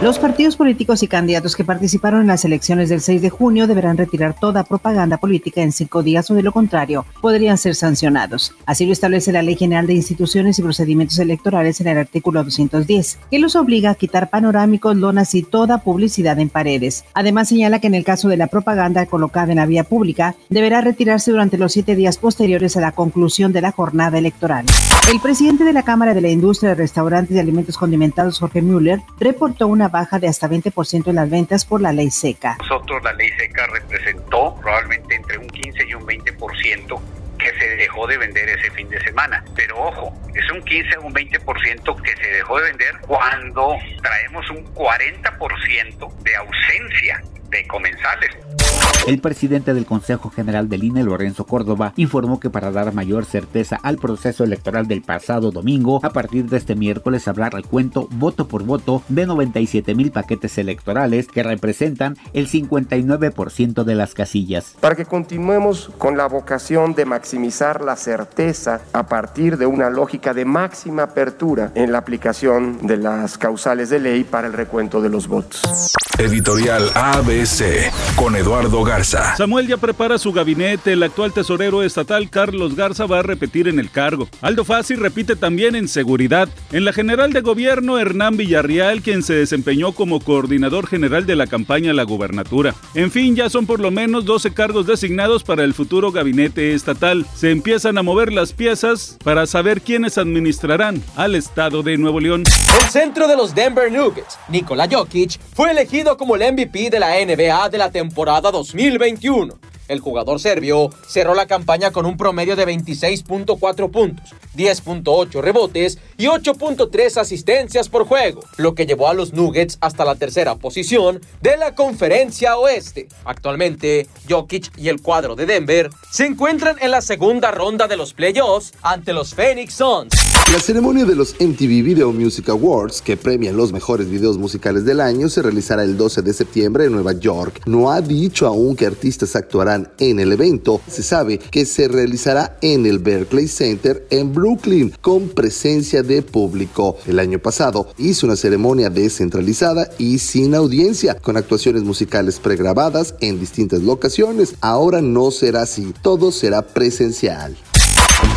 Los partidos políticos y candidatos que participaron en las elecciones del 6 de junio deberán retirar toda propaganda política en cinco días o de lo contrario podrían ser sancionados. Así lo establece la Ley General de Instituciones y Procedimientos Electorales en el artículo 210, que los obliga a quitar panorámicos, lonas y toda publicidad en paredes. Además señala que en el caso de la propaganda colocada en la vía pública, deberá retirarse durante los siete días posteriores a la conclusión de la jornada electoral. El presidente de la Cámara de la Industria de Restaurantes y Alimentos Condimentados, Jorge Müller, reportó una baja de hasta 20% en las ventas por la ley seca. Nosotros la ley seca representó probablemente entre un 15 y un 20% que se dejó de vender ese fin de semana. Pero ojo, es un 15 o un 20% que se dejó de vender cuando traemos un 40% de ausencia de comensales. El presidente del Consejo General del INE, Lorenzo Córdoba, informó que para dar mayor certeza al proceso electoral del pasado domingo, a partir de este miércoles habrá el cuento voto por voto de 97 mil paquetes electorales que representan el 59% de las casillas. Para que continuemos con la vocación de maximizar la certeza a partir de una lógica de máxima apertura en la aplicación de las causales de ley para el recuento de los votos. Editorial ABC con Eduardo Garza. Samuel ya prepara su gabinete. El actual tesorero estatal Carlos Garza va a repetir en el cargo. Aldo Fassi repite también en seguridad. En la general de gobierno, Hernán Villarreal, quien se desempeñó como coordinador general de la campaña a la gubernatura. En fin, ya son por lo menos 12 cargos designados para el futuro gabinete estatal. Se empiezan a mover las piezas para saber quiénes administrarán al estado de Nuevo León. El centro de los Denver Nuggets, Nikola Jokic, fue elegido como el MVP de la NBA de la temporada 2021. El jugador serbio cerró la campaña con un promedio de 26.4 puntos, 10.8 rebotes y 8.3 asistencias por juego, lo que llevó a los Nuggets hasta la tercera posición de la conferencia oeste. Actualmente, Jokic y el cuadro de Denver se encuentran en la segunda ronda de los playoffs ante los Phoenix Suns. La ceremonia de los MTV Video Music Awards, que premian los mejores videos musicales del año, se realizará el 12 de septiembre en Nueva York. No ha dicho aún qué artistas actuarán en el evento. Se sabe que se realizará en el Berkeley Center en Brooklyn con presencia de público. El año pasado hizo una ceremonia descentralizada y sin audiencia, con actuaciones musicales pregrabadas en distintas locaciones. Ahora no será así, todo será presencial.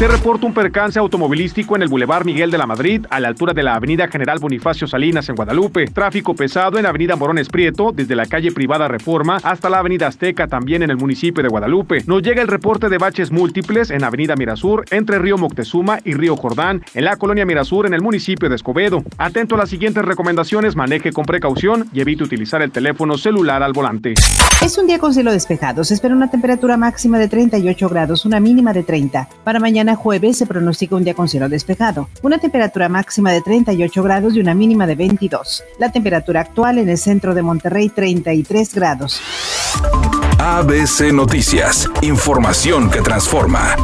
Se reporta un percance automovilístico en el Boulevard Miguel de la Madrid, a la altura de la Avenida General Bonifacio Salinas en Guadalupe. Tráfico pesado en Avenida Morones Prieto, desde la calle privada Reforma hasta la Avenida Azteca, también en el municipio de Guadalupe. Nos llega el reporte de baches múltiples en Avenida Mirasur, entre Río Moctezuma y Río Jordán, en la colonia Mirasur, en el municipio de Escobedo. Atento a las siguientes recomendaciones, maneje con precaución y evite utilizar el teléfono celular al volante. Es un día con cielo despejado. Se espera una temperatura máxima de 38 grados, una mínima de 30. Para jueves se pronostica un día con cielo despejado. Una temperatura máxima de 38 grados y una mínima de 22. La temperatura actual en el centro de Monterrey 33 grados. ABC Noticias. Información que transforma.